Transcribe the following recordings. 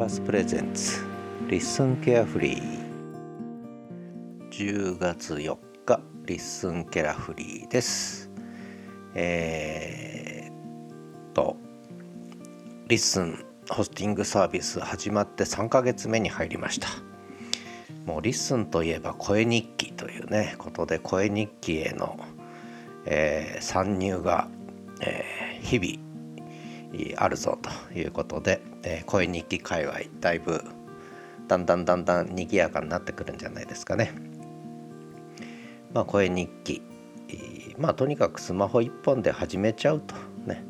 パス presents LISTEN carefree 10月4日 LISTEN carefree です。えー、と LISTEN ホスティングサービス始まって3ヶ月目に入りました。もう LISTEN といえば声日記というねことで声日記への、えー、参入が、えー、日々あるぞということで、えー、声日記界隈だいぶだんだんだんだん賑やかになってくるんじゃないですかね。まあ、声日記まあとにかくスマホ一本で始めちゃうとね、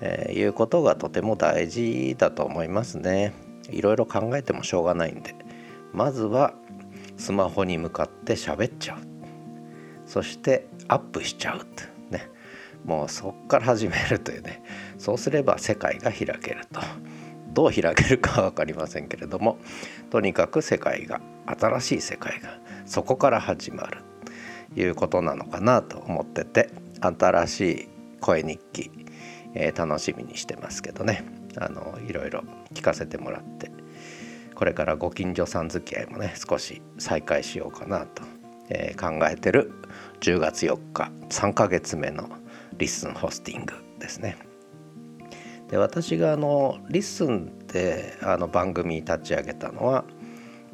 えー、いうことがとても大事だと思いますね。いろいろ考えてもしょうがないんでまずはスマホに向かって喋っちゃうそしてアップしちゃうもうそっから始めるというね。そうすれば世界が開けると。どう開けるか分かりませんけれども。とにかく世界が新しい世界がそこから始まるということなのかなと思ってて新しい声日記、えー、楽しみにしてますけどね。あのいろいろ聞かせてもらってこれからご近所さん付き合いもね少し再開しようかなと、えー、考えてる。10月4日3ヶ月目の LISTEN ホスティングですね。で私があの LISTEN であの番組立ち上げたのは、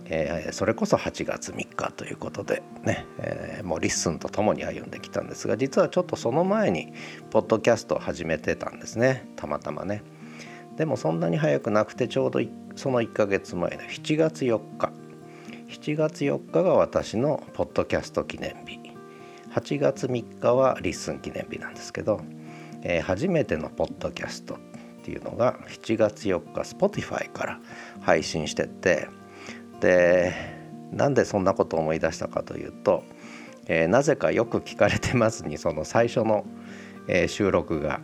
えー、それこそ8月3日ということでね、えー、もう LISTEN と共に歩んできたんですが実はちょっとその前にポッドキャストを始めてたんですねたまたまね。でもそんなに早くなくてちょうどその1ヶ月前の7月4日7月4日が私のポッドキャスト記念日8月3日は LISTEN 記念日なんですけど、えー、初めてのポッドキャストっていうのが7月4日 Spotify から配信しててでなんでそんなことを思い出したかというと、えー、なぜかよく聞かれてますにその最初の、えー、収録が、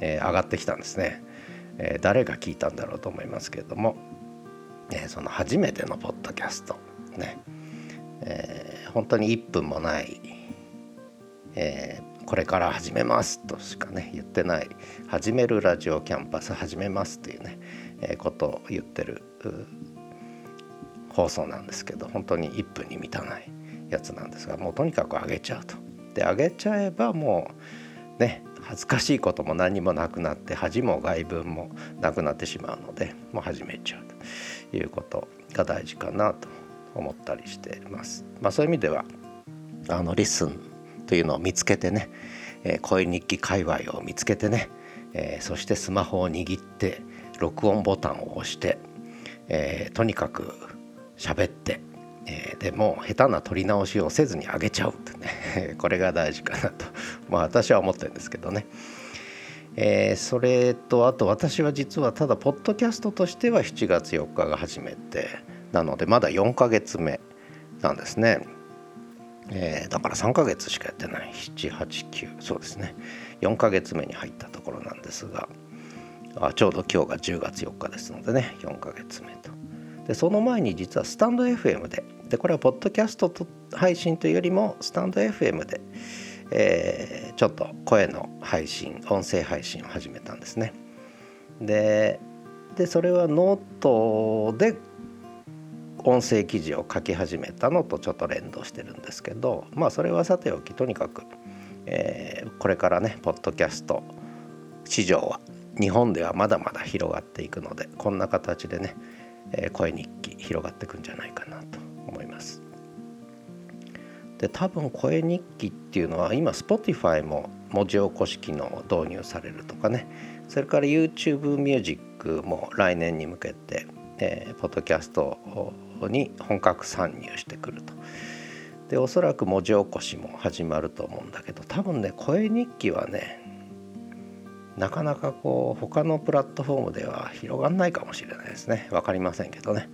えー、上がってきたんですね、えー、誰が聞いたんだろうと思いますけれども、えー、その初めてのポッドキャストね、えー、本当に1分もないえー、これから始めますとしかね言ってない始めるラジオキャンパス始めますっていうね、えー、ことを言ってる放送なんですけど本当に1分に満たないやつなんですがもうとにかく上げちゃうと。で上げちゃえばもうね恥ずかしいことも何もなくなって恥も外文もなくなってしまうのでもう始めちゃうということが大事かなと思ったりしてます。まあ、そういう意味ではあのリスンというのを見つけてね、えー、声日記界隈を見つけてね、えー、そしてスマホを握って録音ボタンを押して、えー、とにかく喋って、えー、でも下手な撮り直しをせずに上げちゃうってね これが大事かなとまあ私は思ってるんですけどね。えー、それとあと私は実はただポッドキャストとしては7月4日が初めてなのでまだ4ヶ月目なんですね。えー、だから3ヶ月しかやってない。789そうですね。4ヶ月目に入ったところなんですが。あちょうど今日が10月4日ですのでね。4ヶ月目と。でその前に実はスタンド FM で。でこれはポッドキャストと配信というよりもスタンド FM で、えー、ちょっと声の配信音声配信を始めたんですね。ででそれはノートで音声記事を書き始めたのとちょっと連動してるんですけどまあそれはさておきとにかく、えー、これからねポッドキャスト市場は日本ではまだまだ広がっていくのでこんな形でね、えー、声日記広がっていくんじゃないかなと思います。で多分声日記っていうのは今 Spotify も文字起こし機能を導入されるとかねそれから YouTube ミュージックも来年に向けて、えー、ポッドキャストをに本格参入してくると。でおそらく文字起こしも始まると思うんだけど多分ね声日記はねなかなかこう他のプラットフォームでは広がんないかもしれないですね分かりませんけどね、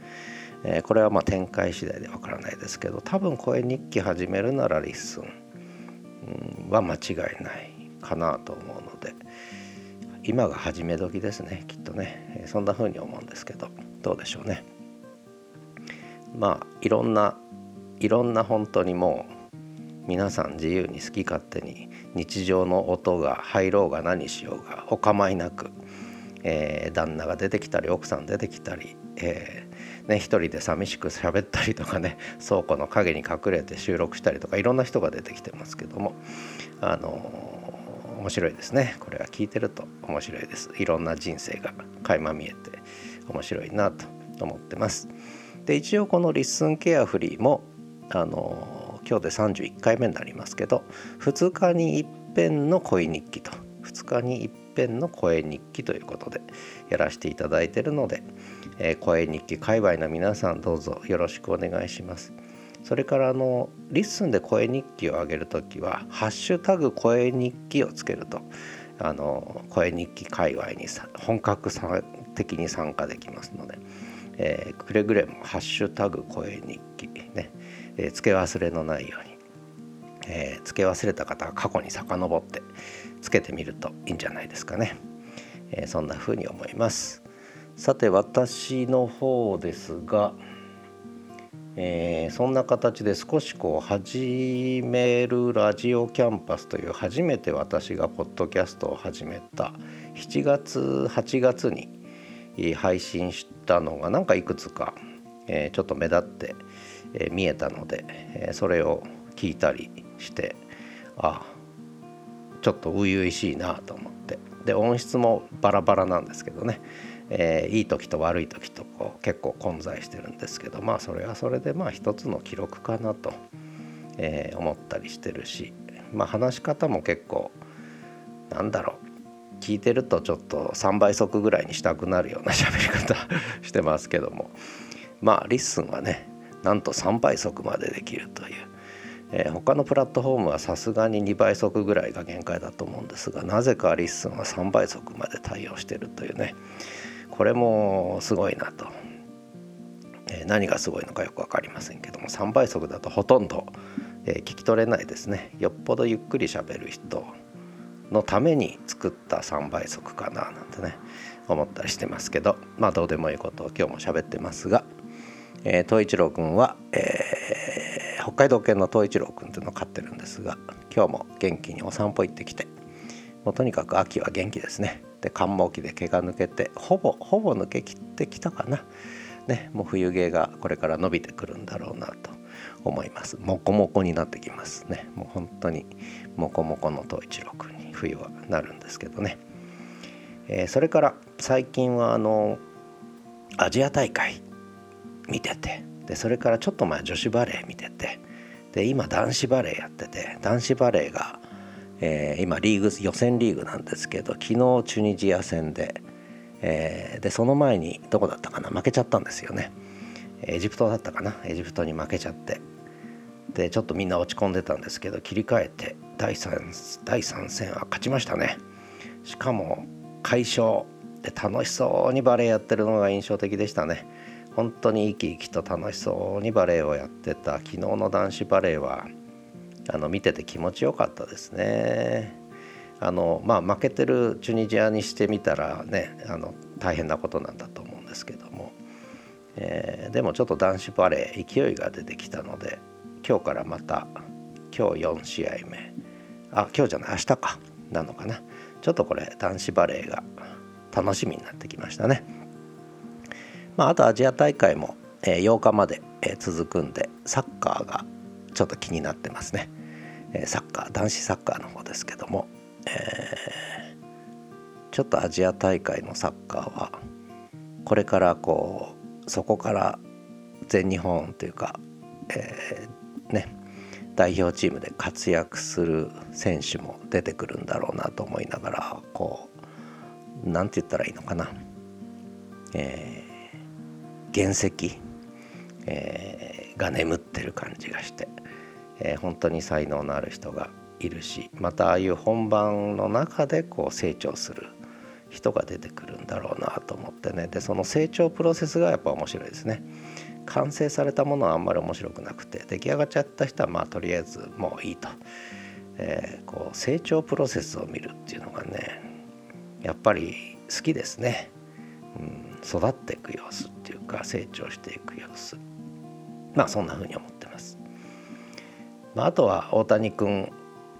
えー、これはまあ展開次第で分からないですけど多分声日記始めるなら LISTEN は間違いないかなと思うので今が始め時ですねきっとねそんな風に思うんですけどどうでしょうね。まあいろんないろんな本当にもう皆さん自由に好き勝手に日常の音が入ろうが何しようがお構いなく、えー、旦那が出てきたり奥さん出てきたり、えーね、一人で寂しく喋ったりとかね 倉庫の陰に隠れて収録したりとかいろんな人が出てきてますけどもあのー、面白いですね。これは聞いてると面白いです。いろんな人生が垣間見えて面白いなと思ってます。で一応この「LISTEN carefree も」あの今日で31回目になりますけど2日に一遍の声日記と2日に一遍の声日記ということでやらせていただいているので、えー、声日記界隈の皆さんどうぞよろしくお願いします。それからあの LISTEN で声日記を上げるときは「ハッシュタグ声日記」をつけるとあの声日記界隈に本格的に参加できますので、えー、くれぐれも「ハッシュタグ声日記ね」えー、付け忘れのないように、えー、付け忘れた方は過去に遡ってつけてみるといいんじゃないですかね、えー、そんな風に思います。さて私の方ですが、えー、そんな形で少しこう始めるラジオキャンパスという初めて私がポッドキャストを始めた7月8月に配信したのがなんかいくつか、え、ちょっと目立って、え、見えたので、え、それを聞いたりしてああちょっと初々しいなと思って。で音質もバラバラなんですけどね、えー、いい時と悪い時とこう結構混在してるんですけどまあそれはそれでまあ一つの記録かなと、えー、思ったりしてるしまあ話し方も結構なんだろう。聞いてるとちょっと3倍速ぐらいにしたくなるような喋り方してますけども。まあ LISTEN はねなんと3倍速までできるという。えー、他のプラットフォームはさすがに2倍速ぐらいが限界だと思うんですがなぜか LISTEN は3倍速まで対応してるというね。これもすごいなと、えー、何がすごいのかよく分かりませんけども3倍速だとほとんど、えー、聞き取れないですね。よっぽどゆっくりしゃべる人。のために作った3倍速かななんてね思ったりしてますけどまあどうでもいいことを今日も喋ってますが、えー、東一郎君は、えー北海道犬の東一郎くんっていうのを飼ってるんですが今日も元気にお散歩行ってきてもうとにかく秋は元気ですね。で寒毛期で毛が抜けてほぼほぼ抜けきってきたかな。ねもう冬毛がこれから伸びてくるんだろうなと。思います。モコモコになってきますね。もう本当にモコモコの東一郎くんに。冬はなるんですけどね、えー、それから最近はあのアジア大会見ててでそれからちょっと前女子バレー見ててで今男子バレーやってて男子バレーが、えー、今リーグ予選リーグなんですけど昨日チュニジア戦で、えー、でその前にどこだったかな負けちゃったんですよね。エジプトだったかなエジプトに負けちゃって。でちょっとみんな落ち込んでたんですけど切り替えて第 3, 第3戦は勝ちましたね。しかも快勝で楽しそうにバレーやってるのが印象的でしたね。本当に生き生きと楽しそうにバレエをやってた昨日の男子バレエはあの見てて気持ちよかったですね。あのまあ、負けてるチュニジアにしてみたらねあの大変なことなんだと思うんですけども、えー、でもちょっと男子バレー勢いが出てきたので今日からまた今日4試合目。あ今日じゃない明日か。なのかな。ちょっとこれ男子バレーが楽しみになってきましたね。まあ、あとアジア大会も、8日まで、続くんでサッカーがちょっと気になってますね、サッカー男子サッカーの方ですけども、えー、ちょっとアジア大会のサッカーはこれからこうそこから全日本というか、えー、ね代表チームで活躍する選手も出てくるんだろうなと思いながらこう何て言ったらいいのかな、え原石、えー、が眠ってる感じがして、えー、本当に才能のある人がいるしまたああいう本番の中でこう成長する人が出てくるんだろうなと思ってねでその成長プロセスがやっぱ面白いですね。完成されたものはあんまり面白くなくて出来上がっちゃった人はまあとりあえずもういいと、えー、こう成長プロセスを見るっていうのがねやっぱり好きですね。うん、育っていく様子っていうか成長していく様子。まあそんな風に思ってます。まあ、あとは大谷君、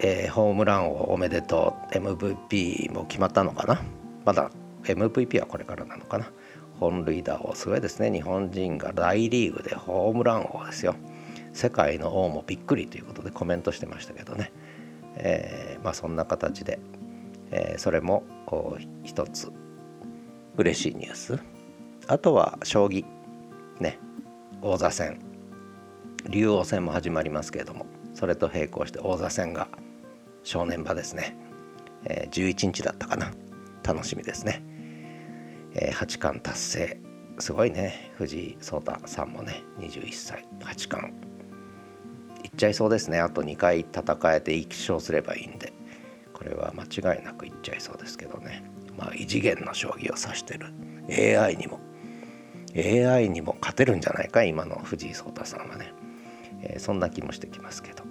えー、ホームランをおめでとう。MVP も決まったのかな。まだ MVP はこれからなのかな。本塁打王すごいですね日本人が大リーグでホームラン王ですよ世界の王もびっくりということでコメントしてましたけどね、えー、まあそんな形で、えー、それも一つ嬉しいニュースあとは将棋ね王座戦竜王戦も始まりますけれどもそれと並行して王座戦が正念場ですね、えー、11日だったかな楽しみですね、えー、八冠達成。すごいね。藤井聡太さんもね21歳。八冠。いっちゃいそうですね。あと2回戦えて1勝すればいいんで。これは間違いなくいっちゃいそうですけどね。まあ異次元の将棋を指してる。AI にも。AI にも勝てるんじゃないか今の藤井聡太さんはね、えー、そんな気もしてきますけど。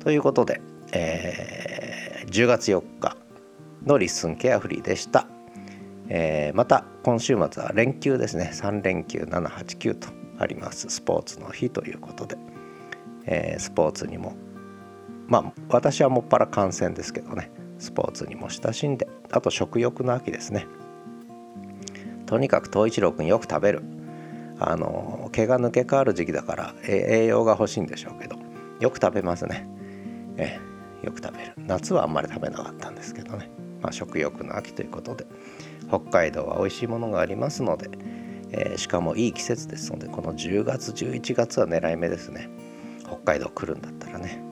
ということで、えー、10月4日のリッスンケアフリーでした。えー、また今週末は連休ですね。3連休789とあります。スポーツの日ということで、えー、スポーツにもまあ私はもっぱら観戦ですけどね。スポーツにも親しんで。あと食欲の秋ですね。とにかく東一郎くんよく食べる。あの毛が抜け変わる時期だから栄養が欲しいんでしょうけど。よく食べますね。えよく食べる。夏はあんまり食べなかったんですけどね、まあ、食欲の秋ということで。北海道は美味しいものがありますので、えー、しかもいい季節ですのでこの10月11月は狙い目ですね北海道来るんだったらね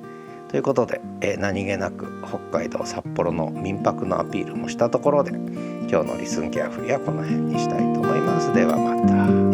ということで、えー、何気なく北海道札幌の民泊のアピールもしたところで今日のリスンケアフリはこの辺にしたいと思います。ではまた。